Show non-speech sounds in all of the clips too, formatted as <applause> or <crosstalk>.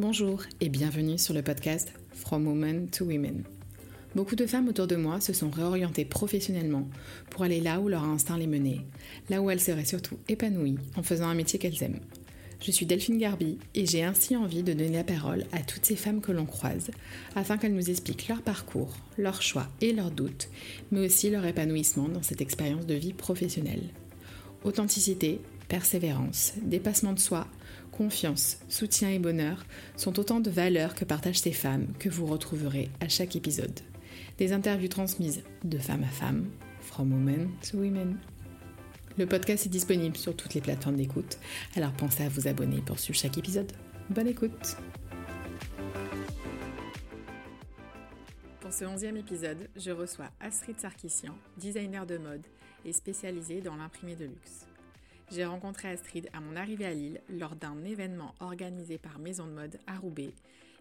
Bonjour et bienvenue sur le podcast From Women to Women. Beaucoup de femmes autour de moi se sont réorientées professionnellement pour aller là où leur instinct les menait, là où elles seraient surtout épanouies en faisant un métier qu'elles aiment. Je suis Delphine Garbi et j'ai ainsi envie de donner la parole à toutes ces femmes que l'on croise afin qu'elles nous expliquent leur parcours, leurs choix et leurs doutes, mais aussi leur épanouissement dans cette expérience de vie professionnelle. Authenticité, persévérance, dépassement de soi, confiance, soutien et bonheur sont autant de valeurs que partagent ces femmes que vous retrouverez à chaque épisode. Des interviews transmises de femme à femme, from women to women. Le podcast est disponible sur toutes les plateformes d'écoute, alors pensez à vous abonner pour suivre chaque épisode. Bonne écoute Pour ce onzième épisode, je reçois Astrid Sarkissian, designer de mode et spécialisée dans l'imprimé de luxe. J'ai rencontré Astrid à mon arrivée à Lille lors d'un événement organisé par Maison de Mode à Roubaix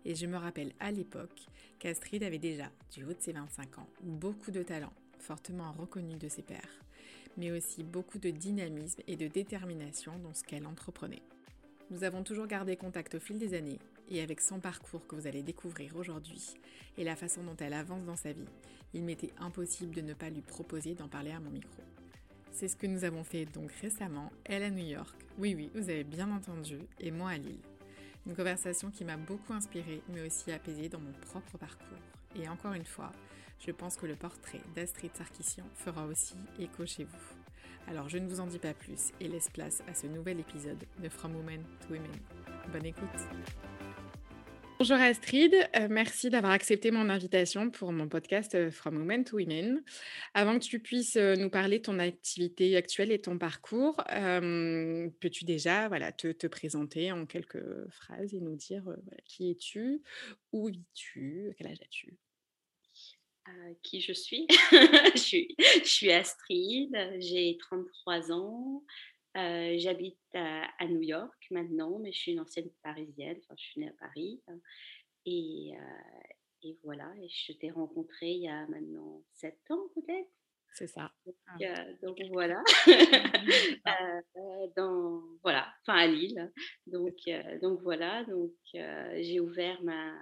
et je me rappelle à l'époque qu'Astrid avait déjà, du haut de ses 25 ans, beaucoup de talent, fortement reconnu de ses pairs mais aussi beaucoup de dynamisme et de détermination dans ce qu'elle entreprenait. Nous avons toujours gardé contact au fil des années, et avec son parcours que vous allez découvrir aujourd'hui, et la façon dont elle avance dans sa vie, il m'était impossible de ne pas lui proposer d'en parler à mon micro. C'est ce que nous avons fait donc récemment, elle à New York, oui oui, vous avez bien entendu, et moi à Lille. Une conversation qui m'a beaucoup inspirée, mais aussi apaisée dans mon propre parcours. Et encore une fois, je pense que le portrait d'Astrid Sarkissian fera aussi écho chez vous. Alors je ne vous en dis pas plus et laisse place à ce nouvel épisode de From Women to Women. Bonne écoute Bonjour Astrid, euh, merci d'avoir accepté mon invitation pour mon podcast euh, From Women to Women. Avant que tu puisses euh, nous parler de ton activité actuelle et ton parcours, peux-tu déjà voilà, te, présenter en quelques phrases et nous dire qui es-tu, où vis-tu, quel âge as-tu? Qui je suis? <laughs> je, suis je suis Astrid, j'ai 33 ans, euh, j'habite à, New York maintenant, mais je suis une ancienne parisienne, enfin, je suis née à Paris. Et, euh, et voilà, et je t'ai rencontré il y a maintenant 7 ans peut-être. C'est ça. Donc, <laughs> euh, voilà. dans, voilà, enfin à Lille. Donc, donc voilà, donc j'ai ouvert ma,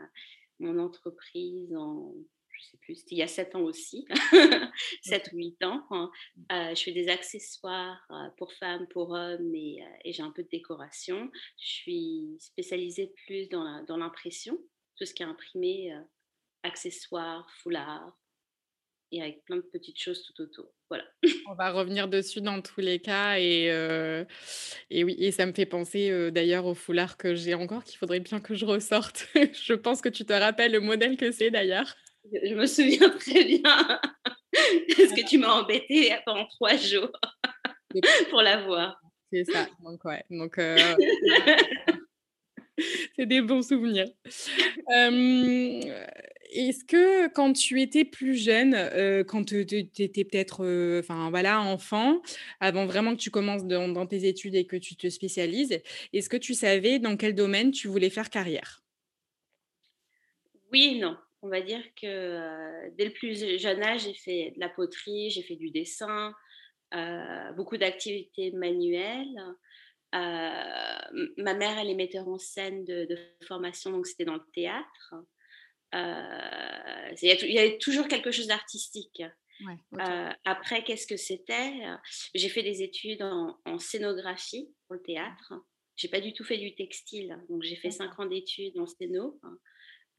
mon entreprise en je sais plus, c'était il y a 7 ans aussi, <laughs> 7 ou 8 ans. Hein. Euh, je fais des accessoires pour femmes, pour hommes et, et j'ai un peu de décoration. Je suis spécialisée plus dans l'impression, tout ce qui est imprimé, accessoires, foulards et avec plein de petites choses tout autour. Voilà. On va revenir dessus dans tous les cas et, et oui, et ça me fait penser d'ailleurs au foulard que j'ai encore qu'il faudrait bien que je ressorte. <laughs> je pense que tu te rappelles le modèle que c'est d'ailleurs. Je me souviens très bien. <laughs> Parce que tu m'as embêté pendant trois jours <laughs> pour la voir? C'est ça. Donc, ouais. Donc, euh, <laughs> c'est des bons souvenirs. Est-ce que quand tu étais plus jeune, euh, quand tu étais peut-être euh, enfin voilà, enfant, avant vraiment que tu commences dans, dans, tes études et que tu te spécialises, est-ce que tu savais dans quel domaine tu voulais faire carrière? Oui et non on va dire que dès le plus jeune âge, j'ai fait de la poterie, j'ai fait du dessin, beaucoup d'activités manuelles. ma mère, elle est metteur en scène de, formation, donc c'était dans le théâtre. il, y avait toujours quelque chose d'artistique. après, qu'est-ce que c'était? J'ai fait des études en, en, scénographie pour le théâtre. J'ai pas du tout fait du textile, donc j'ai fait cinq ans d'études en scéno.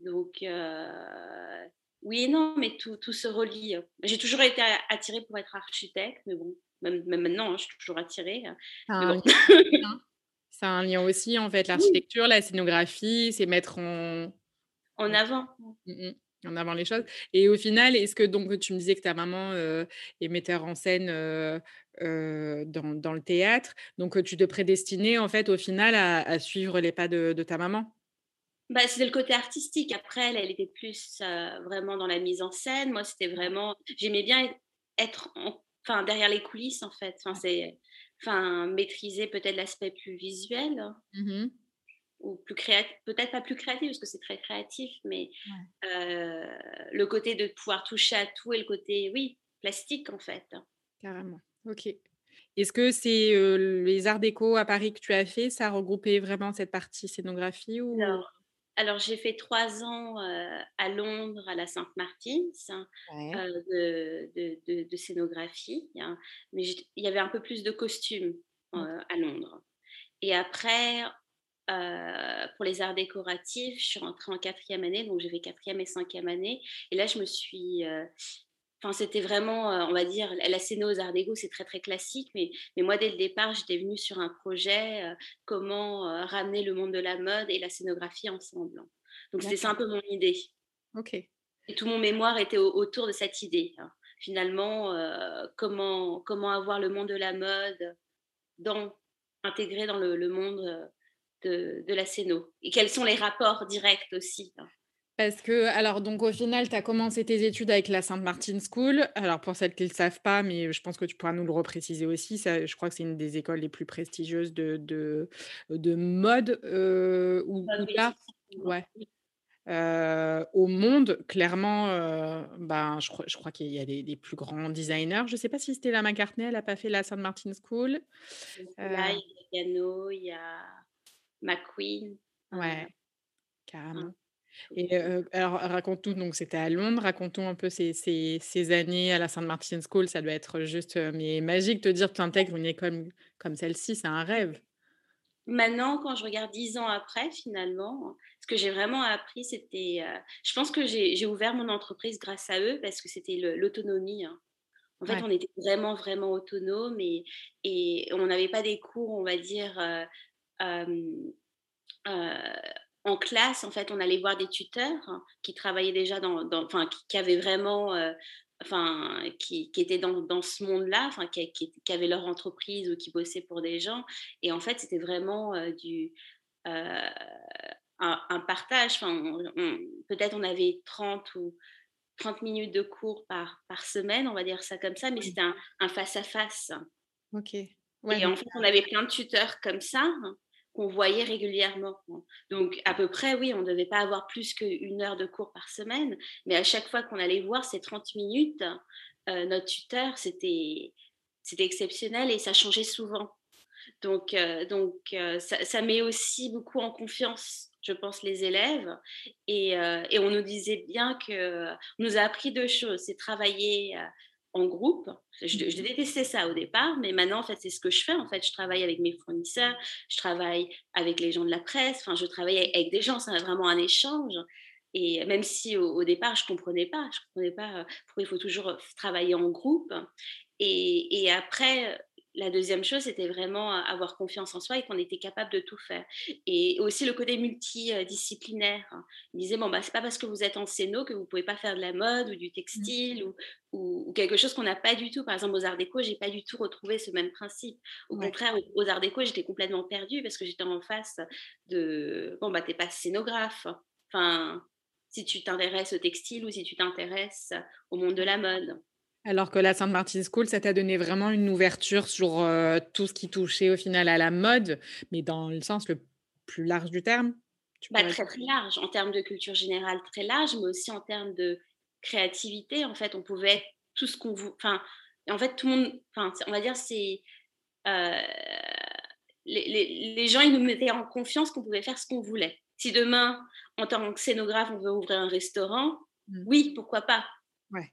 Donc, euh, oui et non, mais tout, tout se relie. J'ai toujours été attirée pour être architecte, mais bon, même, maintenant, hein, je suis toujours attirée. Hein. <laughs> C'est un, lien aussi, en fait, l'architecture, la scénographie, c'est mettre en... En avant. Mmh en avant les choses. Et au final, est-ce que donc tu me disais que ta maman euh, est metteur en scène euh, dans, dans, le théâtre, donc tu te prédestinais en fait au final à, suivre les pas de ta maman? Bah, c'était le côté artistique. Après, elle, elle était plus euh, vraiment dans la mise en scène. Moi, c'était vraiment. J'aimais bien être enfin, derrière les coulisses, en fait. Enfin, c'est, enfin, maîtriser peut-être l'aspect plus visuel. Mmh ou plus créatif, peut-être pas plus créatif parce que c'est très créatif, mais euh, le côté de pouvoir toucher à tout et le côté, oui, plastique en fait. Carrément, ok. Est-ce que c'est euh, les arts déco à Paris que tu as fait, ça regroupait vraiment cette partie scénographie ou... alors, j'ai fait trois ans à Londres, à la Sainte-Martine, de, scénographie. Hein. Mais il y avait un peu plus de costumes à Londres. Et après, pour les arts décoratifs, je suis rentrée en quatrième année, donc j'ai fait quatrième et cinquième année. Et là, je me suis Enfin, c'était vraiment, on va dire, la scéno aux arts déco, c'est très très classique, mais, mais moi dès le départ, j'étais venue sur un projet, comment ramener le monde de la mode et la scénographie ensemble. Donc c'était ça un peu mon idée. Ok. Et tout mon mémoire était autour de cette idée. Hein. Finalement, comment, comment avoir le monde de la mode dans, intégré dans le, monde de, de, la scéno et quels sont les rapports directs aussi. Hein. Parce que, alors, donc au final, tu as commencé tes études avec la Sainte Martin School. Alors, pour celles qui ne le savent pas, mais je pense que tu pourras nous le repréciser aussi, ça, je crois que c'est une des écoles les plus prestigieuses de, de, de mode euh, ou, bah ouais. Euh, au monde, clairement, euh, ben, je, crois, je crois qu'il y a des, plus grands designers. Je ne sais pas si Stella McCartney, elle n'a pas fait la Sainte Martin School. Là, il y a Gano, il y a McQueen. Ouais, carrément. Et alors, raconte-nous, donc c'était à Londres, raconte-nous un peu ces, ces, années à la Saint Martin's School, ça doit être juste mais magique de dire que tu intègres une école comme celle-ci, c'est un rêve. Maintenant, quand je regarde dix ans après, finalement, ce que j'ai vraiment appris, c'était, je pense que j'ai ouvert mon entreprise grâce à eux parce que c'était l'autonomie. Hein. En fait, on était vraiment, vraiment autonome et, et on n'avait pas des cours, on va dire, en classe, en fait, on allait voir des tuteurs qui travaillaient déjà dans, enfin, qui, avaient vraiment, euh, enfin, qui, étaient dans, ce monde-là, enfin, qui, avaient leur entreprise ou qui bossaient pour des gens. Et en fait, c'était vraiment euh, du euh, un, partage. Enfin, peut-être on avait 30 ou 30 minutes de cours par, par semaine, on va dire ça comme ça, mais c'était un face-à-face. Ok. et en fait, on avait plein de tuteurs comme ça. Hein, qu'on voyait régulièrement. Donc, à peu près, oui, on ne devait pas avoir plus qu'une heure de cours par semaine, mais à chaque fois qu'on allait voir ces 30 minutes, euh, notre tuteur, c'était exceptionnel et ça changeait souvent. Donc, euh, donc euh, ça, met aussi beaucoup en confiance, je pense, les élèves. Et, et on nous disait bien que on nous a appris deux choses c'est travailler en groupe. Je, je, détestais ça au départ, mais maintenant, en fait, c'est ce que je fais. En fait, je travaille avec mes fournisseurs, je travaille avec les gens de la presse, enfin, je travaille avec des gens, c'est vraiment un échange. Et même si au, départ, je ne comprenais pas, je comprenais pas pourquoi il faut toujours travailler en groupe. Et, et après, la deuxième chose, c'était vraiment avoir confiance en soi et qu'on était capable de tout faire. Et aussi le côté multidisciplinaire. Hein. Il disait, bon, bah, c'est pas parce que vous êtes en scéno que vous pouvez pas faire de la mode ou du textile mmh. ou, quelque chose qu'on n'a pas du tout. Par exemple, aux arts déco, j'ai pas du tout retrouvé ce même principe. Au contraire, aux arts déco, j'étais complètement perdue parce que j'étais en face de, bon, bah, t'es pas scénographe. Enfin, si tu t'intéresses au textile ou si tu t'intéresses au monde de la mode. Alors que la Sainte Martin School, ça t'a donné vraiment une ouverture sur euh, tout ce qui touchait au final à la mode, mais dans le sens le plus large du terme bah, Très très large, en termes de culture générale très large, mais aussi en termes de créativité. En fait, on pouvait être tout ce qu'on vous... Enfin, en fait, tout le monde... Enfin, on va dire, c'est... Euh, les, les, gens, ils nous mettaient en confiance qu'on pouvait faire ce qu'on voulait. Si demain, en tant que scénographe, on veut ouvrir un restaurant, mmh. oui, pourquoi pas Ouais.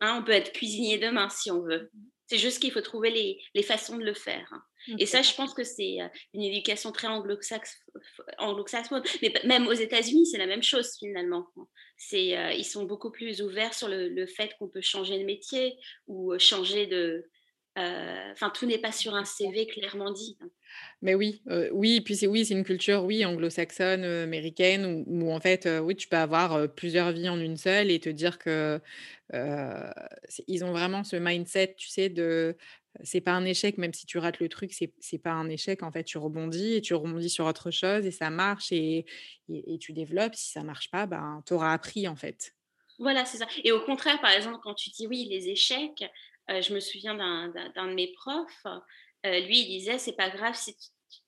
Hein, on peut être cuisinier demain si on veut. C'est juste qu'il faut trouver les, façons de le faire. Hein. Et ça, je pense que c'est euh, une éducation très anglo-saxonne. Mais même aux États-Unis, c'est la même chose finalement. C'est, euh, ils sont beaucoup plus ouverts sur le, fait qu'on peut changer de métier ou euh, changer de. Enfin, tout n'est pas sur un CV clairement dit. Hein. Mais oui, oui, puis c'est oui, c'est une culture, oui, anglo-saxonne, américaine, où, en fait, oui, tu peux avoir plusieurs vies en une seule et te dire que ils ont vraiment ce mindset, tu sais, de c'est pas un échec, même si tu rates le truc, c'est, c'est pas un échec, en fait, tu rebondis et tu rebondis sur autre chose et ça marche et, et, tu développes. Si ça marche pas, ben, tu auras appris, en fait. Voilà, c'est ça. Et au contraire, par exemple, quand tu dis oui, les échecs, je me souviens d'un, d'un de mes profs euh, lui, il disait, c'est pas grave si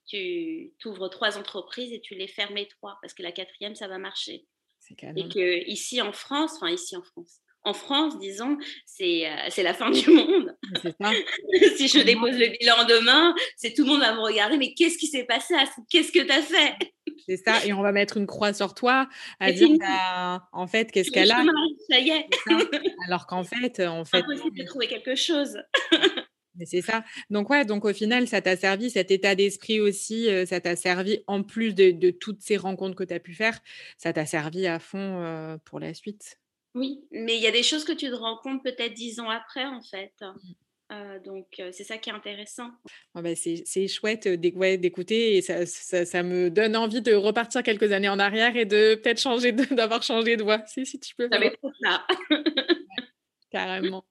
tu, ouvres trois entreprises et tu les fermes trois, parce que la quatrième, ça va marcher. Et que ici en France, enfin ici en France, en France, disons, c'est euh, la fin <laughs> du monde. <laughs> si je dépose le bilan demain, c'est tout le monde va me regarder, mais qu'est-ce qui s'est passé Qu'est-ce que tu as fait? C'est ça, et on va mettre une croix sur toi à dire, bah, en fait, qu'est-ce qu'elle a? Ça y est. Alors qu'en <laughs> fait, en fait. Impossible de trouver quelque chose. Mais c'est ça. Donc ouais, donc au final, ça t'a servi cet état d'esprit aussi, ça t'a servi en plus de, toutes ces rencontres que tu as pu faire, ça t'a servi à fond pour la suite? Oui, mais il y a des choses que tu te rends compte peut-être dix ans après en fait. Mmh. Donc c'est ça qui est intéressant. bah, c'est chouette d'écouter et ça, ça, me donne envie de repartir quelques années en arrière et de peut-être changer <laughs> d'avoir changé de voix si, si tu peux. Ça trop ça. carrément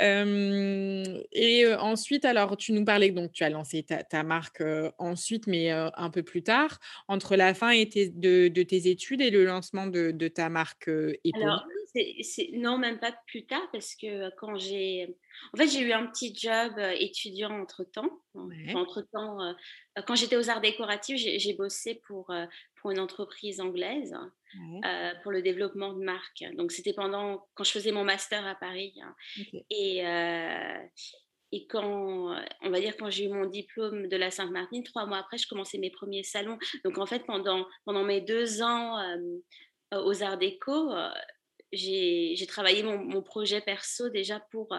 et ensuite, alors, tu nous parlais, donc tu as lancé ta, marque ensuite, mais un peu plus tard, entre la fin et de, tes études et le lancement de, ta marque Alors, non, même pas plus tard, parce que quand j'ai... En fait, j'ai eu un petit job étudiant entre-temps. Entre-temps, quand j'étais aux arts décoratifs, j'ai bossé pour, pour une entreprise anglaise euh, pour le développement de marque. Donc, c'était pendant quand je faisais mon master à Paris. Hein. Et, euh, et quand, on va dire, quand j'ai eu mon diplôme de la Sainte-Martine, trois mois après, je commençais mes premiers salons. Donc, en fait, pendant, pendant mes deux ans euh, aux Arts Déco, j'ai travaillé mon, mon, projet perso déjà pour,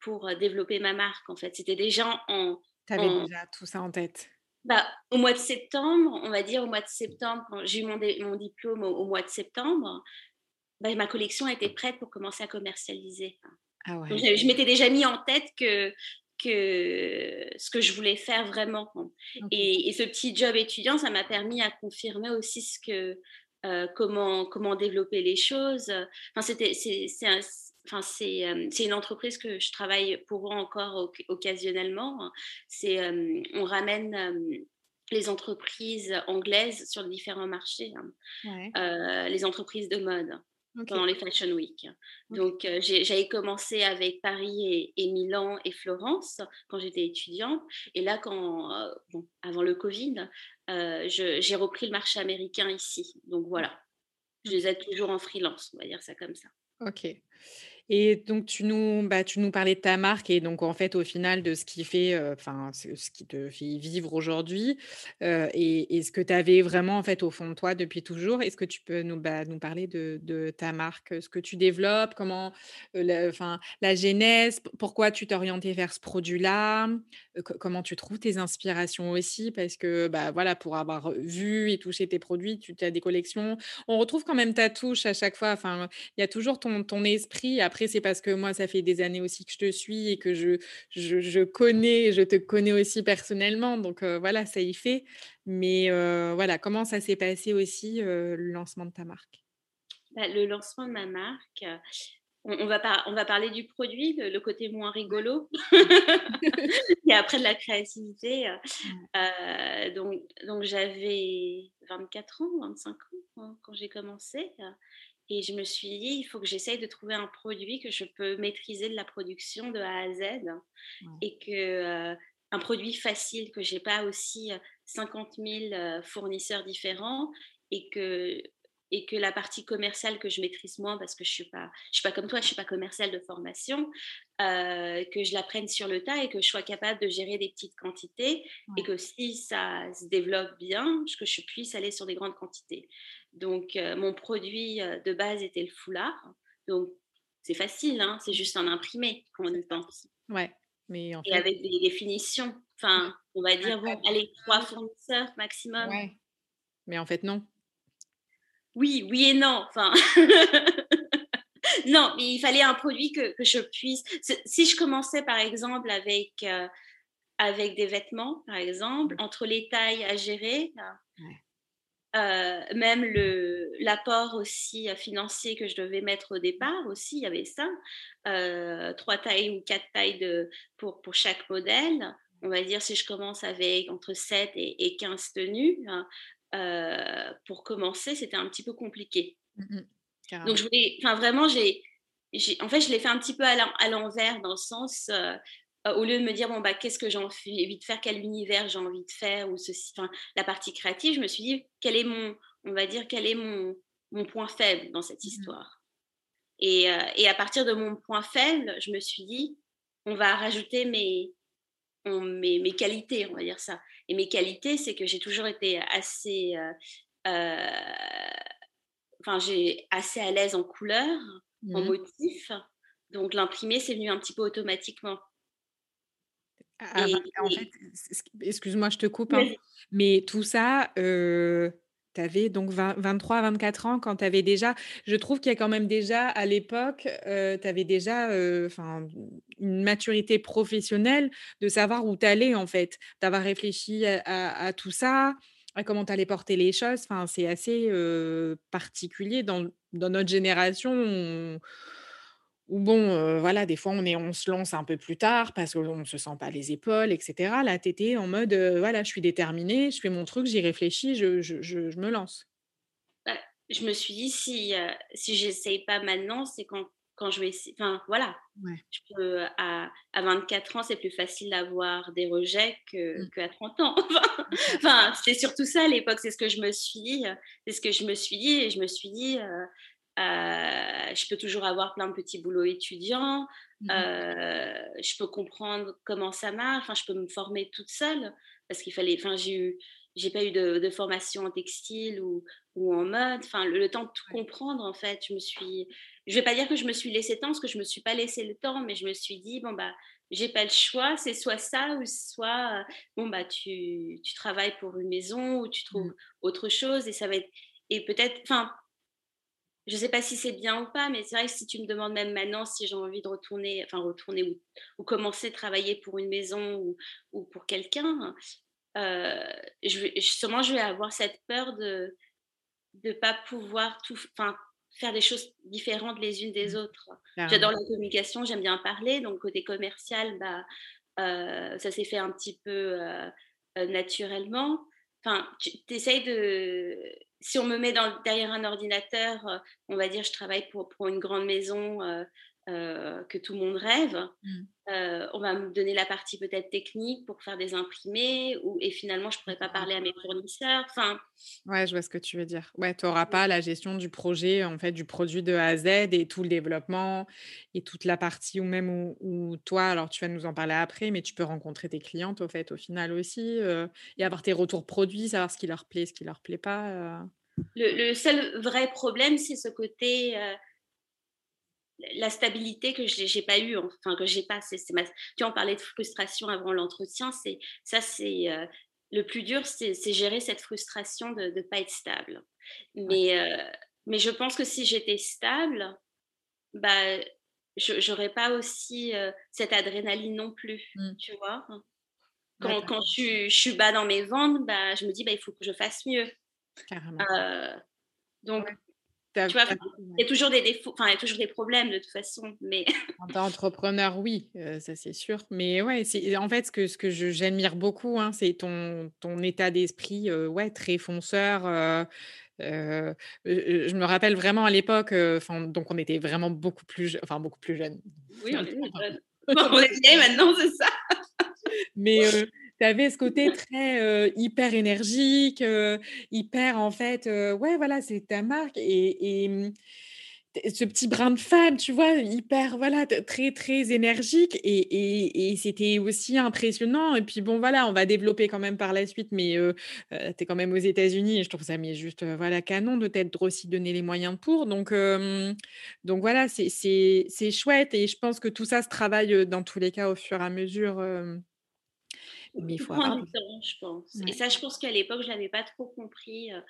pour développer ma marque. En fait, c'était déjà en. Tu avais déjà tout ça en tête? Bah, au mois de septembre, on va dire au mois de septembre, quand j'ai eu mon, mon diplôme au, mois de septembre, bah, ma collection était prête pour commencer à commercialiser. Ah ouais. je, m'étais déjà mis en tête que, que ce que je voulais faire vraiment. Et, ce petit job étudiant, ça m'a permis à confirmer aussi ce que, euh, comment, comment développer les choses. Enfin, c'était, c'est, un, Enfin, c'est, c'est une entreprise que je travaille pour eux encore occasionnellement. C'est, on ramène les entreprises anglaises sur différents marchés, hein. euh, les entreprises de mode pendant les Fashion Week. Donc, j'avais commencé avec Paris et, Milan et Florence quand j'étais étudiante. Et là, quand, avant le Covid, j'ai repris le marché américain ici. Donc voilà, je les ai toujours en freelance, on va dire ça comme ça. Ok. Et donc, tu nous, bah, tu nous parlais de ta marque et donc, en fait, au final, de ce qui fait, enfin, ce qui te fait vivre aujourd'hui et, ce que tu avais vraiment, en fait, au fond de toi depuis toujours. Est-ce que tu peux nous, bah, nous parler de, de, ta marque, ce que tu développes, comment, enfin, la genèse, pourquoi tu t'es orienté vers ce produit-là, comment tu trouves tes inspirations aussi, parce que, bah, voilà, pour avoir vu et touché tes produits, tu as des collections. On retrouve quand même ta touche à chaque fois. Enfin, il y a toujours ton, ton esprit. C'est parce que moi, ça fait des années aussi que je te suis et que je, je, connais, je te connais aussi personnellement. Donc voilà, ça y fait. Mais voilà, comment ça s'est passé aussi le lancement de ta marque? Bah, Le lancement de ma marque, on, va, on va parler du produit, le, côté moins rigolo, <laughs> et après de la créativité. donc, donc j'avais 24 ans, 25 ans hein, quand j'ai commencé. Et je me suis dit, il faut que j'essaye de trouver un produit que je peux maîtriser de la production de A à Z et que euh, un produit facile, que j'ai pas aussi 50 euh, 000 euh, fournisseurs différents et que et que la partie commerciale que je maîtrise moins parce que je suis pas je suis pas comme toi je suis pas commerciale de formation que je la prenne sur le tas et que je sois capable de gérer des petites quantités et que si ça se développe bien que je puisse aller sur des grandes quantités donc, euh, mon produit euh, de base était le foulard. Donc, c'est facile, hein, c'est juste un imprimé quand on y pense. Ouais, mais en fait... Et avec des définitions. Enfin, on va dire, bon, allez, trois fournisseurs maximum. Ouais. Mais en fait, non. Oui, oui et non. Enfin. <laughs> non, mais il fallait un produit que, que, je puisse. Si je commençais par exemple avec, euh, avec des vêtements, par exemple, entre les tailles à gérer, euh, même l'apport aussi euh, financier que je devais mettre au départ aussi, il y avait ça. Euh, trois tailles ou quatre tailles de, pour, pour chaque modèle. On va dire si je commence avec entre 7 et, et 15 tenues, hein, pour commencer, c'était un petit peu compliqué. Mmh Donc je voulais, enfin vraiment, j'ai, en fait, je l'ai fait un petit peu à l'envers dans le sens, euh, au lieu de me dire bon bah qu'est-ce que j'ai envie de faire, quel univers j'ai envie de faire ou ceci, enfin la partie créative, je me suis dit quel est mon, on va dire quel est mon, mon point faible dans cette mmh histoire. Et, euh, et, à partir de mon point faible, je me suis dit on va rajouter mes mes, mes, qualités, on va dire ça. Et mes qualités, c'est que j'ai toujours été assez, enfin, j'ai assez à l'aise en couleur, en mmh motif. Donc l'imprimer, c'est venu un petit peu automatiquement. Ah, bah, en fait, excuse-moi, je te coupe, hein, mais tout ça, tu avais donc 23, 24 ans quand tu avais déjà, je trouve qu'il y a quand même déjà à l'époque, tu avais déjà enfin une maturité professionnelle de savoir où tu allais en fait, d'avoir réfléchi à, tout ça, à comment tu allais porter les choses. C'est assez particulier dans, dans, notre génération ou bon, voilà, des fois, on, est, on se lance un peu plus tard parce qu'on ne se sent pas les épaules, etc. Là, tu étais en mode, voilà, je suis déterminée, je fais mon truc, j'y réfléchis, je, je, je, me lance. Bah, je me suis dit, si, si j'essaye pas maintenant, c'est quand, quand je vais. Enfin, voilà. Je peux, à, à 24 ans, c'est plus facile d'avoir des rejets que, mmh. qu'à 30 ans. <laughs> enfin, c'est surtout ça à l'époque, c'est ce que je me suis dit. C'est ce que je me suis dit et je me suis dit euh, je peux toujours avoir plein de petits boulots étudiants. Mmh euh, je peux comprendre comment ça marche. Enfin, je peux me former toute seule parce qu'il fallait. Enfin, j'ai eu, j'ai pas eu de, formation en textile ou, ou en mode. Enfin, le, temps de tout comprendre, en fait, je me suis. Je vais pas dire que je me suis laissé le temps parce que je me suis pas laissé le temps, mais je me suis dit bon bah j'ai pas le choix, c'est soit ça ou soit euh, bon bah tu, tu travailles pour une maison ou tu trouves mmh. autre chose et ça va être et peut-être enfin je ne sais pas si c'est bien ou pas, mais c'est vrai que si tu me demandes même maintenant si j'ai envie de retourner, enfin retourner ou, commencer à travailler pour une maison ou, ou pour quelqu'un, euh, je, sûrement je vais avoir cette peur de ne pas pouvoir tout, enfin faire des choses différentes les unes des mmh. autres. J'adore la communication, j'aime bien parler, donc côté commercial, bah, euh, ça s'est fait un petit peu euh, naturellement. Enfin, tu essayes de si on me met derrière un ordinateur, euh, on va dire je travaille pour, pour une grande maison euh, euh, que tout le monde rêve. Mmh. on va me donner la partie peut-être technique pour faire des imprimés ou, et finalement je ne pourrais pas parler à mes fournisseurs. Enfin, ouais, je vois ce que tu veux dire. Ouais, tu n'auras pas la gestion du projet, en fait, du produit de A à Z et tout le développement et toute la partie ou même où, toi, alors tu vas nous en parler après, mais tu peux rencontrer tes clientes au fait au final aussi et avoir tes retours produits, savoir ce qui leur plaît, ce qui leur plaît pas. Le, le, seul vrai problème, c'est ce côté la stabilité que je n'ai pas eu, enfin que j'ai pas. C'est, Tu en parlais de frustration avant l'entretien, c'est ça, c'est euh, le plus dur, c'est, gérer cette frustration de ne pas être stable. Mais, euh, mais je pense que si j'étais stable, bah, je n'aurais pas aussi euh, cette adrénaline non plus, mmh. tu vois? Quand, quand je, je, suis bas dans mes ventes, bah, je me dis, bah, il faut que je fasse mieux. Carrément. donc, tu vois, il y a toujours des défauts, enfin, il y a toujours des problèmes de toute façon. Mais... <laughs> En tant qu'entrepreneur, oui, ça c'est sûr. Mais ouais, c'est, en fait, ce que, ce que j'admire beaucoup, hein, c'est ton, ton état d'esprit ouais, très fonceur. Euh, je me rappelle vraiment à l'époque, enfin donc on était vraiment beaucoup plus, enfin beaucoup plus jeunes. Oui, on est <laughs> jeunes. on est maintenant, c'est ça. Mais tu avais ce côté très hyper énergique, hyper en fait, ouais, voilà, c'est ta marque. Et, mmh, ce petit brin de femme, tu vois, hyper, voilà, très, très énergique. Et, c'était aussi impressionnant. Et puis, bon, voilà, on va développer quand même par la suite, mais tu es quand même aux États-Unis et je trouve ça mais juste, voilà, canon de t'être aussi donné les moyens pour. Donc, donc voilà, c'est chouette. Et je pense que tout ça se travaille dans tous les cas au fur et à mesure mais il faut avoir... je pense. Et ça, je pense qu'à l'époque, je ne l'avais pas trop compris. Euh,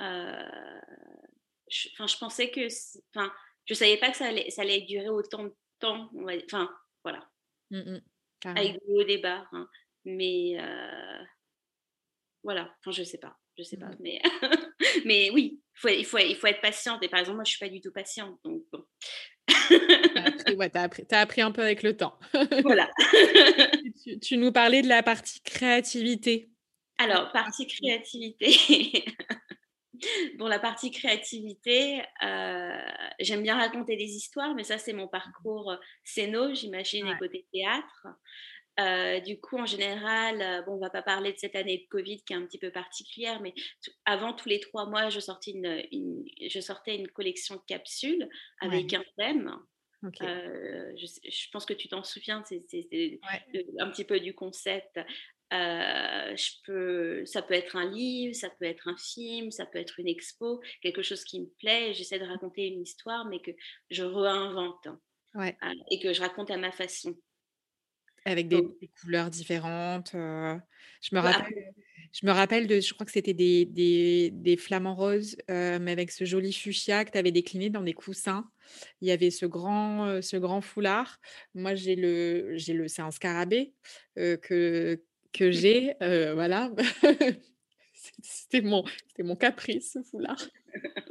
euh je, je pensais que... Enfin, je ne savais pas que ça allait, ça allait durer autant de temps. Enfin, voilà. Mmh. Avec des hauts. Hein. Mais euh, voilà. Enfin, je ne sais pas. Je sais pas. Mmh. Mais, <laughs> mais oui, faut, il, faut, il faut être patiente. Et par exemple, moi, je ne suis pas du tout patiente. Donc, bon. Tu as, appris un peu avec le temps. <laughs> Voilà. tu, nous parlais de la partie créativité. Alors, partie créativité. <laughs> bon, la partie créativité, euh, j'aime bien raconter des histoires, mais ça, c'est mon parcours scéno, j'imagine, et côté théâtre. Euh, du coup, en général, euh, bon, on va pas parler de cette année de Covid qui est un petit peu particulière, mais avant tous les trois mois, je sortais une, je sortais une collection de capsules avec un thème. je, pense que tu t'en souviens, c'est un petit peu du concept. je peux, ça peut être un livre, ça peut être un film, ça peut être une expo, quelque chose qui me plaît. J'essaie de raconter une histoire, mais que je réinvente et que je raconte à ma façon. Avec des, couleurs différentes. je me rappelle. Je me rappelle de, je crois que c'était des, des, des, flamants roses, mais avec ce joli fuchsia que tu avais décliné dans des coussins. Il y avait ce grand, ce grand foulard. Moi, j'ai le, j'ai le, c'est un scarabée que, que j'ai. voilà. <laughs> c'était mon, c'était mon caprice, ce foulard. <laughs>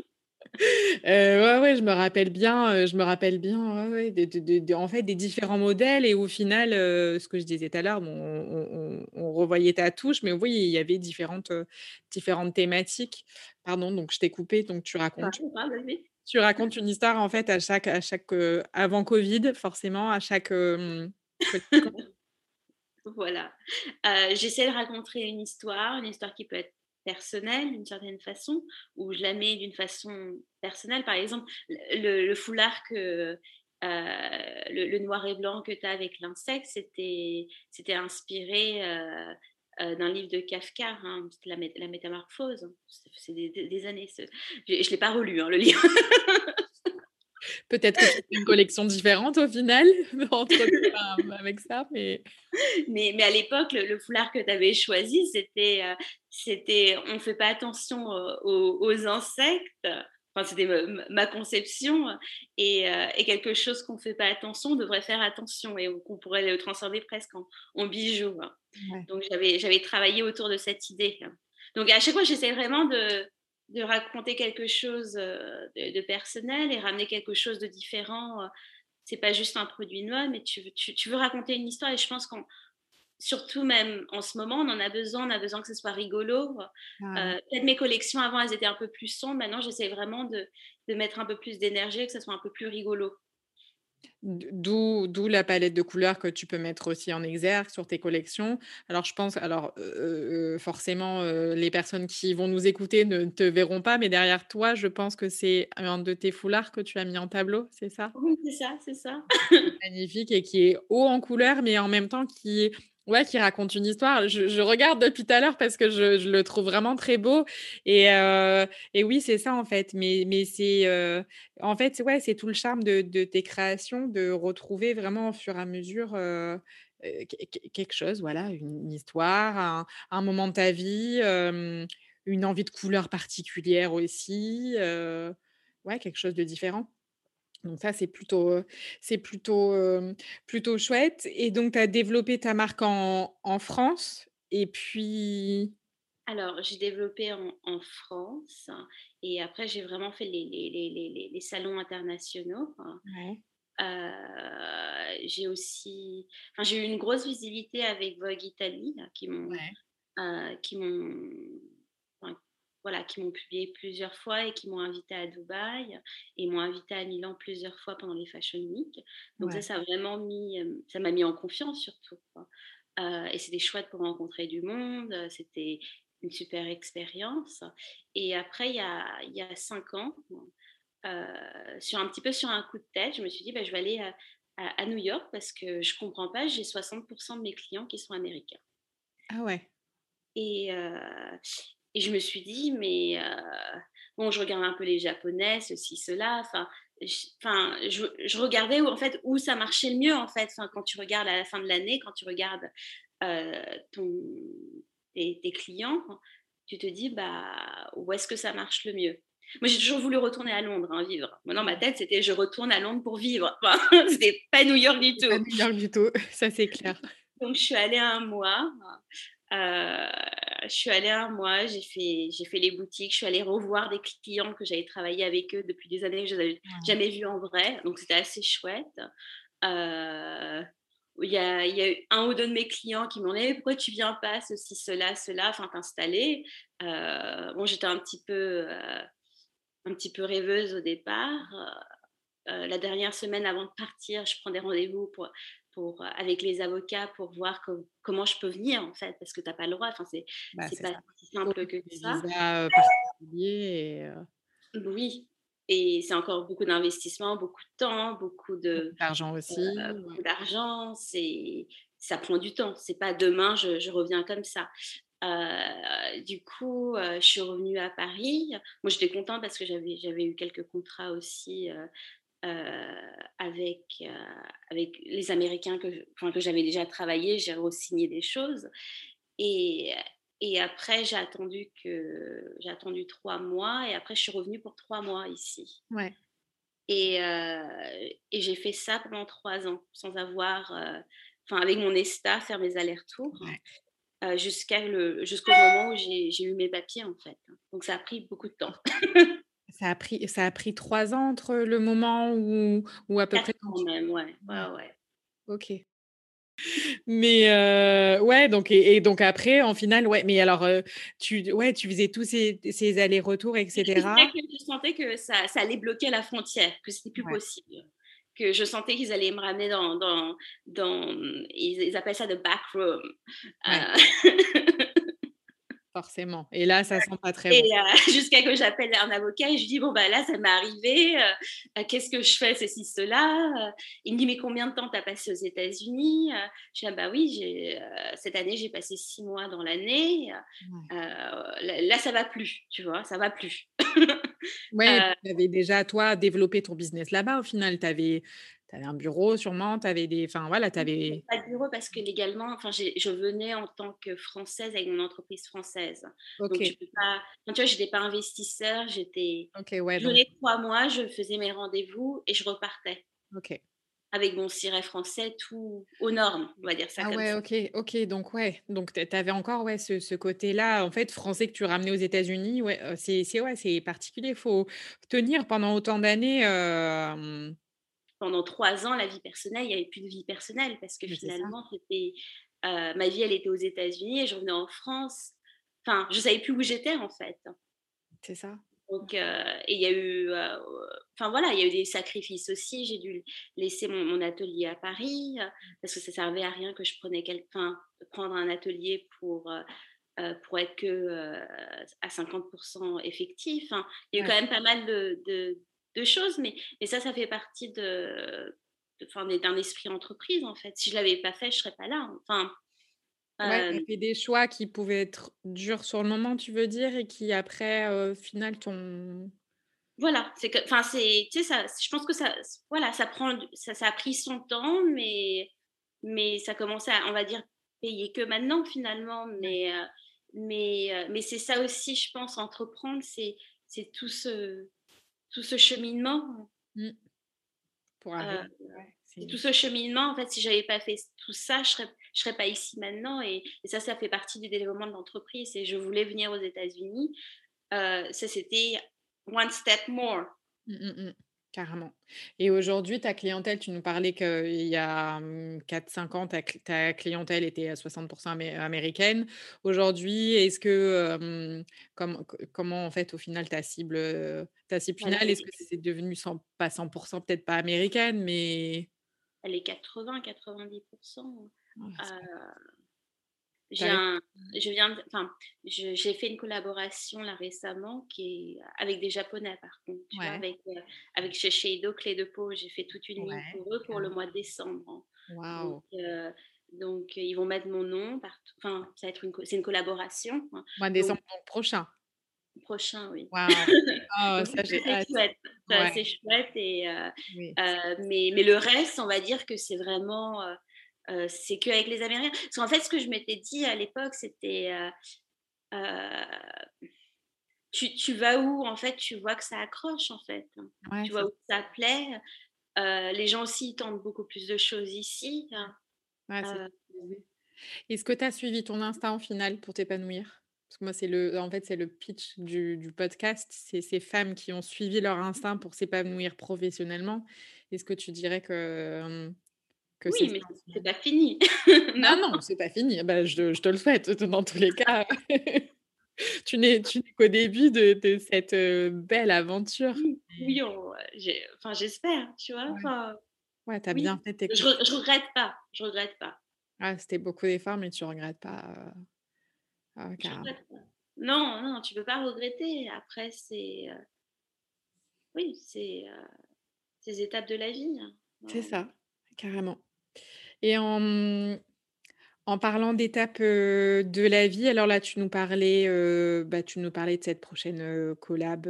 Euh, ouais, ouais, je me rappelle bien, euh, je me rappelle bien, ouais, de, en fait, des différents modèles et au final, euh, ce que je disais tout à l'heure, on, on, revoyait ta touche, mais oui, il y avait différentes, différentes thématiques. Pardon, donc je t'ai coupé, donc tu racontes. tu racontes une histoire en fait à chaque, à chaque avant Covid, forcément, à chaque. <laughs> voilà. J'essaie de raconter une histoire, une histoire qui peut être personnelle d'une certaine façon, ou je la mets d'une façon personnelle. Par exemple, le, foulard que, euh, le, noir et blanc que tu as avec l'insecte, c'était, c'était inspiré euh, euh, d'un livre de Kafka, hein, la, la, métamorphose. C'est des, années. Je ne l'ai pas relu, hein, le <laughs> livre. Peut-être que c'est une collection différente au final <laughs> entre, avec ça, mais... mais... Mais, à l'époque, le, foulard que tu avais choisi, c'était, euh, c'était on ne fait pas attention euh, aux, insectes. Enfin, c'était ma, conception et, euh, et, quelque chose qu'on ne fait pas attention, on devrait faire attention et qu'on pourrait le transformer presque en, bijoux. Hein. Donc j'avais, j'avais travaillé autour de cette idée. Donc à chaque fois, j'essaie vraiment de, de raconter quelque chose euh, de, personnel et ramener quelque chose de différent. Euh, c'est pas juste un produit noir, mais tu, tu, veux raconter une histoire et je pense qu'on surtout même en ce moment, on en a besoin, on a besoin que ce soit rigolo. Euh, peut-être mes collections avant, elles étaient un peu plus sombres. Maintenant, j'essaie vraiment de, de, mettre un peu plus d'énergie, que ce soit un peu plus rigolo. D'où, d'où la palette de couleurs que tu peux mettre aussi en exergue sur tes collections. Alors, je pense, alors forcément, les personnes qui vont nous écouter ne te verront pas, mais derrière toi, je pense que c'est un de tes foulards que tu as mis en tableau, c'est ça? Oui, c'est ça, c'est ça. Magnifique et qui est haut en couleurs, mais en même temps qui Ouais, qui raconte une histoire. Je, regarde depuis tout à l'heure parce que je, le trouve vraiment très beau. Et, euh, et oui, c'est ça en fait. Mais, mais c'est euh, en fait, ouais, c'est tout le charme de, tes créations de retrouver vraiment au fur et à mesure euh, quelque chose, voilà, une, histoire, un, un, moment de ta vie, une envie de couleur particulière aussi. ouais, quelque chose de différent. Donc ça, c'est plutôt, c'est plutôt, plutôt chouette. Et donc, tu as développé ta marque en, France. Et puis... Alors, j'ai développé en, France. Et après, j'ai vraiment fait les, les, les, salons internationaux. j'ai aussi... Enfin, j'ai eu une grosse visibilité avec Vogue Italie, qui m'ont... qui m'ont voilà, qui m'ont publié plusieurs fois et qui m'ont invité à Dubaï et m'ont invité à Milan plusieurs fois pendant les Fashion Week. Donc ça, ça a vraiment mis, ça m'a mis en confiance surtout. Euh, et c'était chouette pour rencontrer du monde. C'était une super expérience. Et après, il y a, il y a cinq ans, euh, sur un petit peu sur un coup de tête, je me suis dit, bah, je vais aller à, à, New York parce que je comprends pas, j'ai 60% de mes clients qui sont américains. Ah ouais. Et, et je me suis dit, mais bon, je regarde un peu les japonais, ceci, cela. Enfin, je, je, regardais où, en fait, où ça marchait le mieux, en fait. Enfin, quand tu regardes à la fin de l'année, quand tu regardes ton, tes, clients, tu te dis, bah, où est-ce que ça marche le mieux? Moi, j'ai toujours voulu retourner à Londres, hein, vivre. Moi, dans ma tête, c'était je retourne à Londres pour vivre. Enfin, <laughs> c'était pas New York du tout. Pas New York du tout, <laughs> ça c'est clair. Donc, je suis allée un mois. Euh, je suis allée un mois, j'ai fait, j'ai fait les boutiques, je suis allée revoir des clients que j'avais travaillé avec eux depuis des années que je n'avais jamais vus en vrai, donc c'était assez chouette. Euh, il y, a, il y, a, eu un ou deux de mes clients qui m'ont dit pourquoi tu viens pas? Ceci cela cela enfin t'installer. Euh, bon j'étais un petit peu un petit peu rêveuse au départ. La dernière semaine avant de partir je prends des rendez-vous pour pour, euh, avec les avocats pour voir comment je peux venir en fait parce que tu n'as pas le droit enfin c'est bah, pas si simple que ça euh, particulier euh oui et c'est encore beaucoup d'investissement, beaucoup de temps, beaucoup de d'argent aussi, beaucoup d'argent. C'est ça prend du temps. C'est pas demain je, je reviens comme ça. du coup, je suis revenue à Paris. Moi, j'étais contente parce que j'avais j'avais eu quelques contrats aussi avec avec les Américains que que j'avais déjà travaillé. J'ai re-signé des choses et et après, j'ai attendu que j'ai attendu trois mois et après, je suis revenue pour trois mois ici. Ouais. Et, et j'ai fait ça pendant trois ans sans avoir, enfin, avec mon ESTA, faire mes allers-retours. jusqu'à le, jusqu'au moment où j'ai, eu mes papiers en fait. Donc ça a pris beaucoup de temps. Ça a pris, ça a pris trois ans entre le moment où, où à peu près. Quand même, ouais, ouais, ouais. Ok. Mais ouais, donc et, donc après, en finale, ouais. Mais alors, tu, ouais, tu faisais tous ces, ces allers-retours, etc. Je sentais que ça, ça allait bloquer la frontière, que c'était plus possible, que je sentais qu'ils allaient me ramener dans, dans, dans ils, appellent ça the back room. <laughs> Forcément. Et là, ça sent pas très et, bon. <laughs> jusqu'à que j'appelle un avocat et je dis bon bah là ça m'est arrivé. Qu'est-ce que je fais ceci cela Il me dit mais combien de temps tu as passé aux États-Unis Je dis ah, bah oui j'ai cette année j'ai passé six mois dans l'année. là, ça va plus tu vois ça va plus. <laughs> ouais. tu avais déjà toi développé ton business là-bas au final. Tu avais tu avais un bureau sûrement, tu avais des. Enfin voilà, tu avais. Pas de bureau parce que légalement, enfin, je venais en tant que française avec mon entreprise française. Donc, je peux pas. tu vois, j'étais pas investisseur, j'étais. Ok, ouais. Je venais trois mois, je faisais mes rendez-vous et je repartais. Ok. Avec mon siret français, tout aux normes, on va dire ça. Ah ouais, ok, ok. Donc, ouais. Donc, tu avais encore ouais, ce, ce côté-là, en fait, français que tu ramenais aux États-Unis. Ouais, c'est ouais, particulier. Il faut tenir pendant autant d'années. Euh pendant trois ans, la vie personnelle, il n'y avait plus de vie personnelle parce que finalement, c'était euh, ma vie, elle était aux États-Unis et je revenais en France. Enfin, je savais plus où j'étais en fait. C'est ça. Donc, euh, et il y a eu, euh, enfin voilà, il y a eu des sacrifices aussi. J'ai dû laisser mon, atelier à Paris parce que ça servait à rien que je prenais quelqu'un, prendre un atelier pour pour être que à 50% effectif. Hein. Il y a eu quand même pas mal de, de choses, mais, mais ça, ça fait partie de, d'un esprit entreprise, en fait. Si je l'avais pas fait, je ne serais pas là. Enfin, ouais, fait des choix qui pouvaient être durs sur le moment, tu veux dire, et qui après, au final, ton Voilà, c'est que, enfin, c'est, tu sais, ça, je pense que ça, voilà, ça prend, ça, ça a pris son temps, mais, mais ça commence à, on va dire, payer que maintenant, finalement. Mais, mais, mais c'est ça aussi, je pense, entreprendre, c'est, c'est tout ce, tout ce cheminement. Mmh. Pour arriver. tout ce cheminement, en fait, si j'avais pas fait tout ça, je serais, je serais pas ici maintenant. Et, ça, ça fait partie du développement de l'entreprise. Et je voulais venir aux États-Unis. ça, c'était one step more. Mmh, mmh, Carrément. Et aujourd'hui, ta clientèle, tu nous parlais qu'il y a 4-5 mmh, ans, ta, clientèle était à 60% américaine. Aujourd'hui, est-ce que, comment en fait, au final, ta cible, ta cible finale, est-ce que c'est devenu pas 100%, peut-être pas américaine, mais... Elle est 80-90% je viens, enfin, j'ai fait une collaboration là récemment qui est avec des Japonais par contre, tu vois, avec euh, avec Shiseido Clé de peau, j'ai fait toute une ligne pour eux pour le mois de décembre. Wow. Euh, donc, ils vont mettre mon nom partout. Enfin, ça va être une, c'est une collaboration. Hein. Mois de décembre prochain? Prochain, oui. Wow. oh, <laughs> ça j'ai hâte. Chouette. C'est chouette et euh, mais mais le reste, on va dire que c'est vraiment euh, c'est qu'avec les Américains. Parce qu'en fait, ce que je m'étais dit à l'époque, c'était euh, euh, tu, vas où En fait, tu vois que ça accroche, en fait. tu vois où ça plaît. les gens aussi tentent beaucoup plus de choses ici. Est-ce que tu as suivi ton instinct en final pour t'épanouir? Parce que moi, c'est le, en fait, c'est le pitch du, du podcast. C'est ces femmes qui ont suivi leur instinct pour s'épanouir professionnellement. Est-ce que tu dirais que oui, mais c'est pas fini. <laughs> non, non, c'est pas fini. Bah, je, je, te le souhaite, dans tous les cas. <laughs> tu n'es qu'au début de, de cette belle aventure. Oui, enfin, j'espère, tu vois. Ouais, ouais tu as bien fait tes je, je regrette pas, je regrette pas. Ah, c'était beaucoup d'efforts, mais tu regrettes pas. Ah, regrette pas. Non, non, tu peux pas regretter. Après, c'est oui, c'est ces étapes de la vie. Hein. C'est ça, carrément. Et en, en parlant d'étapes, de la vie, alors là, tu nous parlais, bah, tu nous parlais de cette prochaine, collab,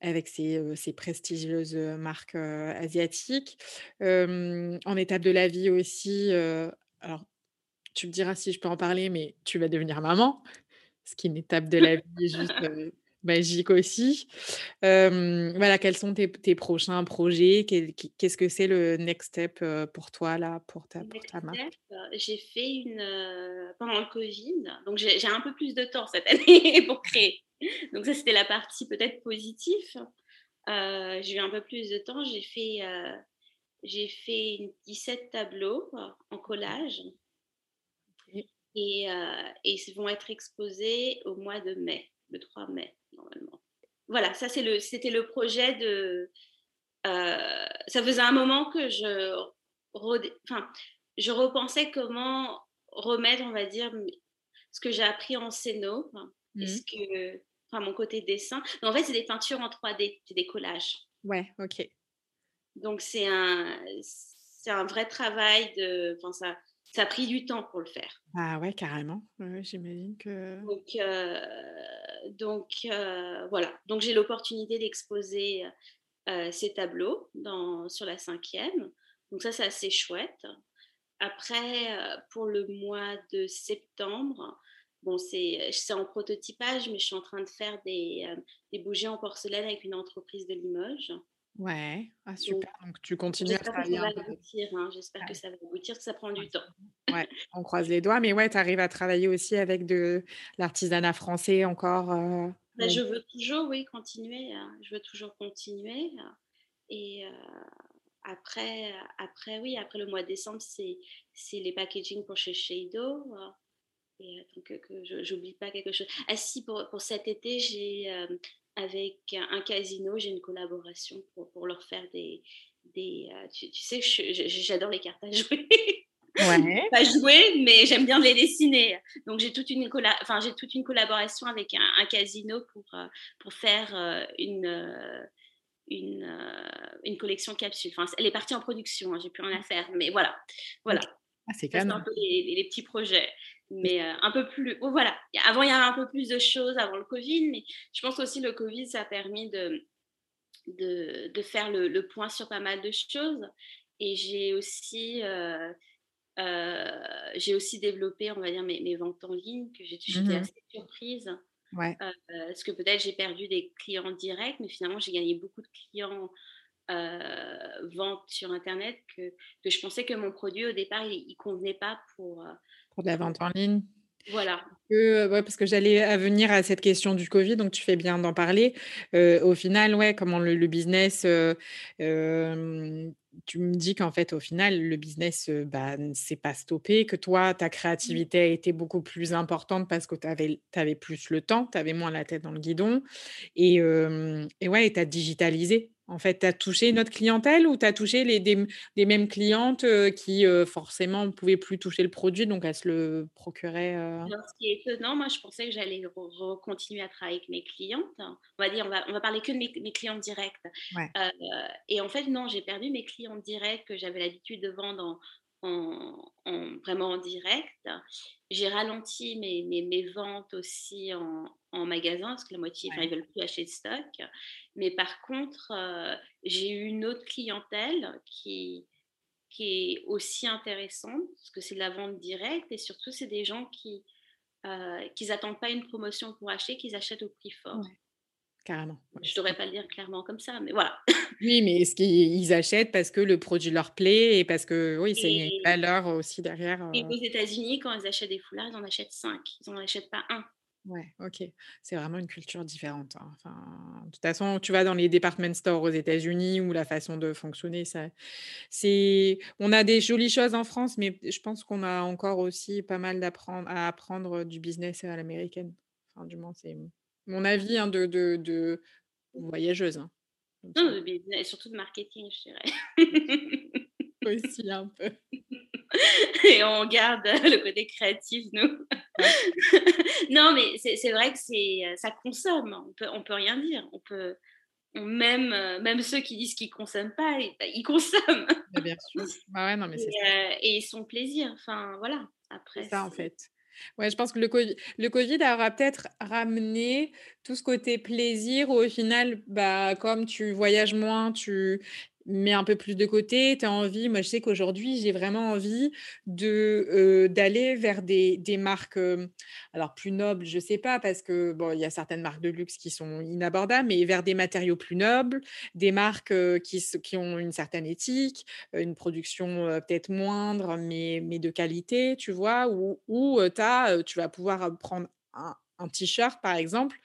avec ces, ces prestigieuses, marques, asiatiques. en étape de la vie aussi, alors tu me diras si je peux en parler, mais tu vas devenir maman, ce qui est une étape de la vie juste, <laughs> magique aussi. voilà, quels sont tes tes prochains projets? qu'est-ce que c'est le next step, pour toi là, pour ta pour ta marque? j'ai fait une, pendant le covid, donc j'ai un peu plus de temps cette année <laughs> pour créer. Donc ça, c'était la partie peut-être positive. j'ai eu un peu plus de temps, j'ai fait, j'ai fait 17 tableaux en collage et et ils vont être exposés au mois de mai, le 3 mai normalement. Voilà, ça c'est le, c'était le projet de. Euh, ça faisait un moment que je, enfin, je repensais comment remettre, on va dire, ce que j'ai appris en scéno, mmh. ce que, enfin, mon côté dessin. en fait, c'est des peintures en 3D, c'est des collages. Ouais, ok. Donc c'est un, c'est un vrai travail de, enfin ça, ça a pris du temps pour le faire. Ah ouais, carrément. J'imagine que. Donc, euh, donc euh, voilà. Donc j'ai l'opportunité d'exposer euh, ces tableaux dans, sur la cinquième. Donc ça, c'est assez chouette. Après, pour le mois de septembre, bon, c'est en prototypage, mais je suis en train de faire des, des bougies en porcelaine avec une entreprise de Limoges. Ouais, ah super, donc tu continues à J'espère que ça va aboutir, hein. j'espère que ça va aboutir, que ça prend du temps. Ouais, <laughs> on croise les doigts, mais ouais, tu arrives à travailler aussi avec de l'artisanat français encore. Euh, bah, je veux toujours, oui, continuer. Hein. Je veux toujours continuer. Et après, après, oui, après le mois de décembre, c'est les packaging pour chez Shado. Et donc, que je n'oublie pas quelque chose. Ah si, pour, pour cet été, j'ai avec un casino, j'ai une collaboration pour, pour, leur faire des... des euh, tu, sais, j'adore les cartes à <laughs> jouer. Ouais. pas jouer, mais j'aime bien les dessiner. Donc j'ai toute une enfin j'ai toute une collaboration avec un, casino pour euh, pour faire euh, une une, une collection capsule. Enfin, elle est partie en production, hein, j'ai plus rien à faire, mais voilà, voilà. Ah, c'est quand même un peu les, les, petits projets mais un peu plus. Oh, voilà, avant il y avait un peu plus de choses avant le Covid, mais je pense aussi le Covid ça a permis de, de, de faire le, le, point sur pas mal de choses. Et j'ai aussi, euh, j'ai aussi développé, on va dire, mes, mes ventes en ligne, que j'étais mmh assez surprise. Ouais. parce que peut-être j'ai perdu des clients directs, mais finalement j'ai gagné beaucoup de clients euh, vente sur Internet que, que, je pensais que mon produit au départ il, ne convenait pas pour, pour de la vente en ligne. Voilà. Euh, ouais, parce que j'allais venir à cette question du Covid, donc tu fais bien d'en parler. Euh, au final, ouais, comment le, business, euh, tu me dis qu'en fait, au final, le business, bah, ne s'est pas stoppé, que toi, ta créativité a été beaucoup plus importante parce que tu avais, avais, plus le temps, tu avais moins la tête dans le guidon. Et, et ouais, tu as digitalisé en fait, tu as touché notre clientèle ou tu as touché les, des, mêmes clientes qui forcément ne pouvaient plus toucher le produit, donc elles se le procuraient Ce qui est étonnant, moi je pensais que j'allais continuer à travailler avec mes clientes. On va dire, on va, on va parler que de mes, mes clientes directes. et en fait, non, j'ai perdu mes clientes directes que j'avais l'habitude de vendre en, vraiment en direct. J'ai ralenti mes, mes, mes, ventes aussi en, en magasin parce que la moitié, ils ne veulent plus acheter de stock. Mais par contre, euh, j'ai eu une autre clientèle qui, qui est aussi intéressante parce que c'est de la vente directe et surtout, c'est des gens qui n'attendent euh, pas une promotion pour acheter, qu'ils achètent au prix fort. Carrément. Je ne devrais pas le dire clairement comme ça, mais voilà. <laughs> Oui, mais ce qu'ils achètent parce que le produit leur plaît et parce que oui, c'est une valeur aussi derrière. Et euh aux États-Unis, quand ils achètent des foulards, ils en achètent cinq. Ils n'en achètent pas un. Ouais, ok. C'est vraiment une culture différente. Hein. Enfin, de toute façon, tu vas dans les department stores aux États-Unis où la façon de fonctionner, ça, c'est. On a des jolies choses en France, mais je pense qu'on a encore aussi pas mal d'apprendre à apprendre du business à l'américaine. Enfin, du moins, c'est mon avis hein, de, de, de, voyageuse. Hein. Non, de business et surtout de marketing, je dirais. <laughs> <laughs> aussi un peu. et on garde le côté créatif, nous. <laughs> non, mais c'est vrai que c'est ça consomme. On peut, on peut rien dire. On peut, même, même ceux qui disent qu'ils ne consomment pas, bah, ils, consomment. bien sûr. Bah ouais, non, mais et, et, ils sont plaisir. Enfin, voilà. Après, ça, en fait. Ouais, je pense que le COVID, aura peut-être ramené tout ce côté plaisir où au final, bah, comme tu voyages moins, tu mets un peu plus de côté, tu as envie, moi je sais qu'aujourd'hui j'ai vraiment envie de d'aller vers des, des marques alors plus nobles, je sais pas parce que bon, il y a certaines marques de luxe qui sont inabordables mais vers des matériaux plus nobles, des marques qui qui ont une certaine éthique, une production peut-être moindre mais mais de qualité, tu vois, où, où as, tu vas pouvoir prendre un, un t-shirt par exemple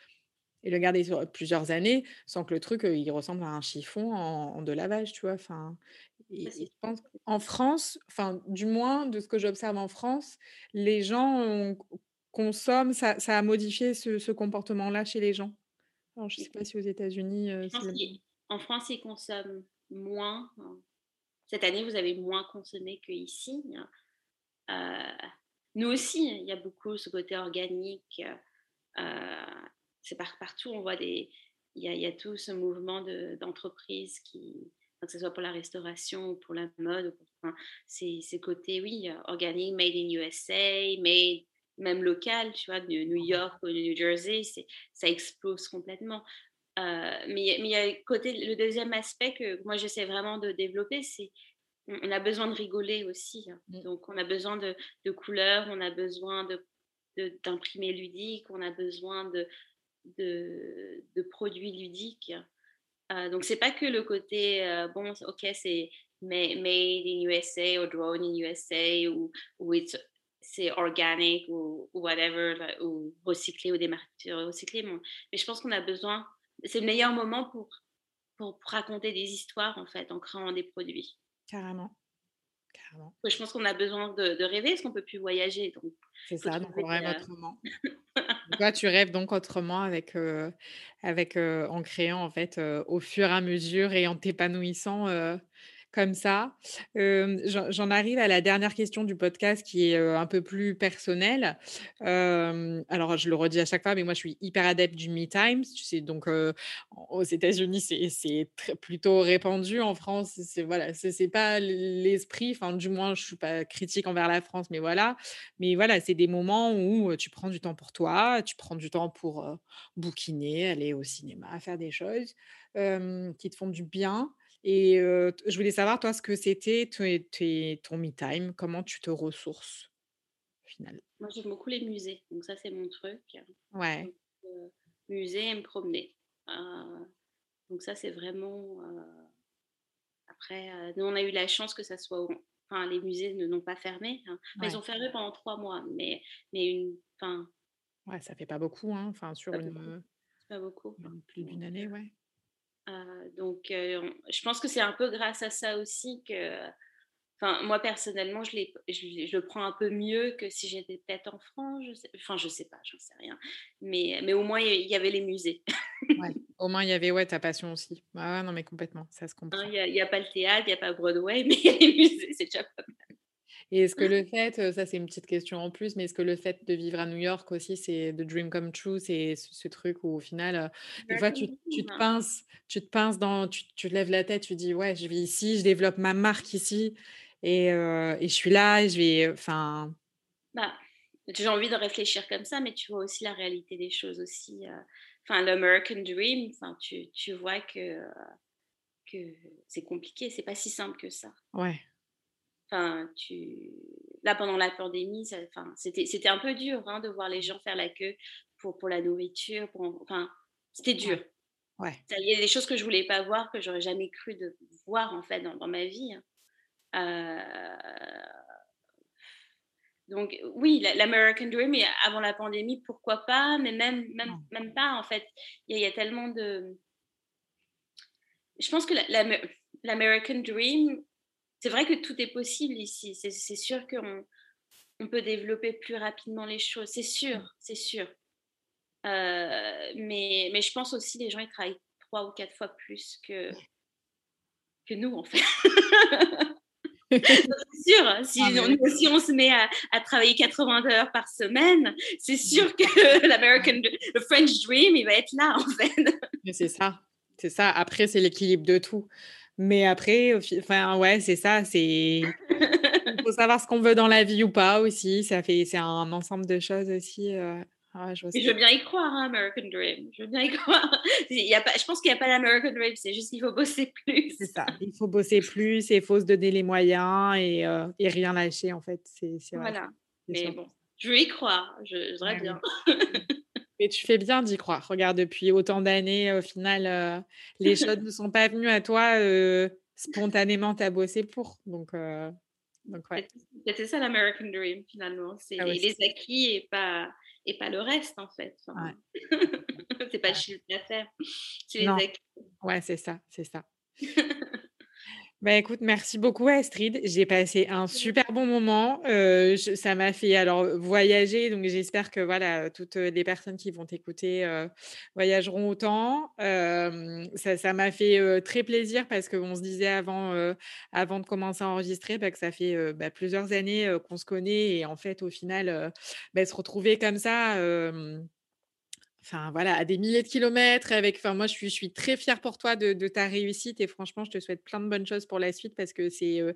et le garder sur plusieurs années sans que le truc il ressemble à un chiffon en, de lavage, tu vois. Enfin, je pense en France, enfin, du moins de ce que j'observe en France, les gens consomment, ça, a modifié ce, comportement-là chez les gens. Alors, je ne sais pas si aux États-Unis. en France, ils consomment moins. Hein. Cette année, vous avez moins consommé qu'ici. Euh, nous aussi, il y a beaucoup ce côté organique. Euh, c'est partout, on voit des. Il y a, tout ce mouvement d'entreprises qui, que ce soit pour la restauration ou pour la mode, enfin, c'est ces côtés, oui, organique, made in USA, made même local, tu vois, de New York ou de New Jersey, ça explose complètement. Euh, mais, mais il y a côté, le deuxième aspect que moi j'essaie vraiment de développer, c'est on a besoin de rigoler aussi. Hein. Mm. Donc on a besoin de, de couleurs, on a besoin de d'imprimer ludique, on a besoin de, de, produits ludiques. Euh, donc, c'est pas que le côté, euh, bon, ok, c'est made in USA ou drone in USA ou, ou c'est organique ou, whatever, ou recyclé ou des recyclé. Mais je pense qu'on a besoin, c'est le meilleur moment pour, pour, raconter des histoires, en fait, en créant des produits. Carrément. Carrément. Je pense qu'on a besoin de, de rêver parce qu'on peut plus voyager. C'est ça, donc on rêve euh, autrement. <laughs> Toi, tu rêves donc autrement avec, avec en créant en fait au fur et à mesure et en t'épanouissant comme ça. J'en arrive à la dernière question du podcast qui est un peu plus personnelle. alors, je le redis à chaque fois, mais moi, je suis hyper adepte du Me Times. Tu sais, donc aux États-Unis, c'est plutôt répandu. En France, c'est voilà, pas l'esprit. Enfin, du moins, je suis pas critique envers la France, mais voilà. Mais voilà, c'est des moments où tu prends du temps pour toi, tu prends du temps pour bouquiner, aller au cinéma, faire des choses qui te font du bien. Et je voulais savoir, toi, ce que c'était ton me time, comment tu te ressources au final? Moi, j'aime beaucoup les musées, donc ça, c'est mon truc. Ouais. musée et me promener. donc ça, c'est vraiment... Après, nous, on a eu la chance que ça soit... Enfin, les musées ne n'ont pas fermé. Hein. Ils ont fermé pendant trois mois, mais, mais une... Enfin, ouais, ça fait pas beaucoup, hein. Enfin, sur une... Pas beaucoup. Plus d'une année, ouais. Euh, donc, euh, je pense que c'est un peu grâce à ça aussi que, enfin, moi personnellement, je, je, je, le prends un peu mieux que si j'étais peut-être en France. Je sais, enfin, je sais pas, j'en sais rien. Mais, mais au moins, il y avait les musées. ouais, au moins, il y avait ouais, ta passion aussi. Ah, non, mais complètement, ça se hein, comprend. Il n'y a, a, pas le théâtre, il n'y a pas Broadway, <laughs> mais il y a les musées, c'est déjà pas mal. Et est-ce que le fait, ça c'est une petite question en plus, mais est-ce que le fait de vivre à New York aussi, c'est the dream come true, c'est ce, truc où au final, des fois tu, tu, te pinces, tu te pinces dans, tu, tu, lèves la tête, tu dis ouais, je vis ici, je développe ma marque ici, et, et je suis là, et je vais, enfin. Bah, j'ai envie de réfléchir comme ça, mais tu vois aussi la réalité des choses aussi. Enfin, l'American Dream, enfin, tu, tu vois que que c'est compliqué, c'est pas si simple que ça. Ouais. Enfin, tu... Là, pendant la pandémie, enfin, c'était un peu dur hein, de voir les gens faire la queue pour, pour la nourriture. Pour... Enfin, c'était dur. Ouais. Il y a des choses que je voulais pas voir, que j'aurais jamais cru de voir en fait dans, dans ma vie. Hein. Euh... Donc oui, l'American Dream, avant la pandémie, pourquoi pas, mais même, même, même pas en fait. Il y, a tellement de... Je pense que l'American Dream, c'est vrai que tout est possible ici. C'est sûr qu'on on peut développer plus rapidement les choses. C'est sûr, c'est sûr. Euh, mais, mais je pense aussi les gens ils travaillent trois ou quatre fois plus que, que nous en fait. <laughs> c'est sûr, hein, si, ah, on, si, on, se met à, à, travailler 80 heures par semaine, c'est sûr que <laughs> l'American, le French Dream, il va être là en fait. Mais c'est ça, c'est ça. Après, c'est l'équilibre de tout. Mais après, enfin, ouais, c'est ça. C'est. Il <laughs> faut savoir ce qu'on veut dans la vie ou pas aussi. Ça fait, c'est un ensemble de choses aussi. Euh, je, veux bien y croire, hein, American Dream. Je veux bien y <laughs> croire. Il y a pas, je pense qu'il n'y a pas l'American Dream, c'est juste qu'il faut bosser <laughs> plus. C'est ça. Il faut bosser plus et il faut se donner les moyens et, euh, et rien lâcher, en fait. C'est, voilà. Mais bon, je veux y croire. Je, voudrais bien. Mais tu fais bien d'y croire. Regarde, depuis autant d'années, au final, euh, les choses ne sont pas venues à toi euh, spontanément, tu as bossé pour. Donc, donc ouais. C'était ça l'American Dream, finalement. C'est ah les, acquis et pas, et pas le reste, en fait. <laughs> c'est pas le chiffre d'affaires, c'est les acquis. Ouais, c'est ça, c'est ça. <laughs> Bah, écoute, merci beaucoup Astrid. J'ai passé un super bon moment. Euh, ça m'a fait alors voyager, donc j'espère que voilà toutes les personnes qui vont t'écouter euh, voyageront autant. ça, m'a fait très plaisir parce qu'on se disait avant, avant de commencer à enregistrer bah, que ça fait bah, plusieurs années qu'on se connaît et en fait au final se retrouver comme ça enfin voilà, à des milliers de kilomètres. Avec, enfin moi, je suis, très fière pour toi de, ta réussite et franchement, je te souhaite plein de bonnes choses pour la suite parce que c'est, euh,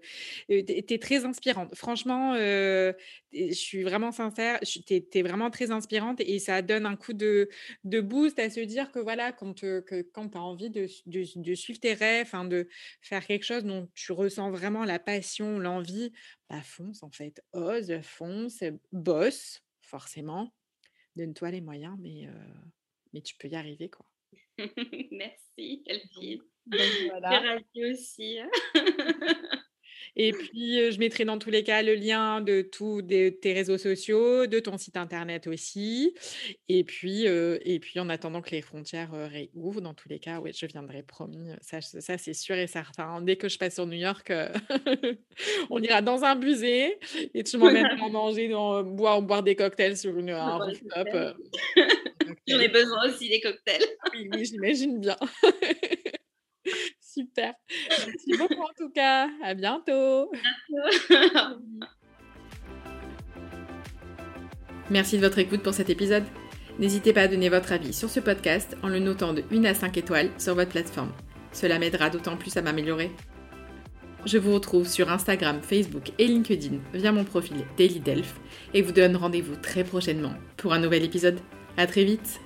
euh, tu es très inspirante. Franchement, euh, je suis vraiment sincère, tu es, vraiment très inspirante et ça donne un coup de, de boost à se dire que voilà, quand, que, quand tu as envie de, de, suivre tes rêves, de faire quelque chose dont tu ressens vraiment la passion, l'envie, bah fonce en fait, ose, fonce, bosse forcément donne-toi les moyens, mais, mais tu peux y arriver, quoi. <laughs> Merci, Elfie. Voilà. aussi. <laughs> Et puis, je mettrai dans tous les cas le lien de tous tes réseaux sociaux, de ton site internet aussi. Et puis, et puis en attendant que les frontières réouvrent, dans tous les cas, oui, je viendrai promis. Ça, ça c'est sûr et certain. Dès que je passe sur New York, <laughs> on ira dans un musée et tu m'emmèneras manger, dans, boire, boire des cocktails sur une, un rooftop. <laughs> J'en ai besoin aussi des cocktails. oui, oui j'imagine bien. <laughs> Super. Merci beaucoup en tout cas. À bientôt. Merci de votre écoute pour cet épisode. N'hésitez pas à donner votre avis sur ce podcast en le notant de 1 à 5 étoiles sur votre plateforme. Cela m'aidera d'autant plus à m'améliorer. Je vous retrouve sur Instagram, Facebook et LinkedIn via mon profil Daily Delph et vous donne rendez-vous très prochainement pour un nouvel épisode. À très vite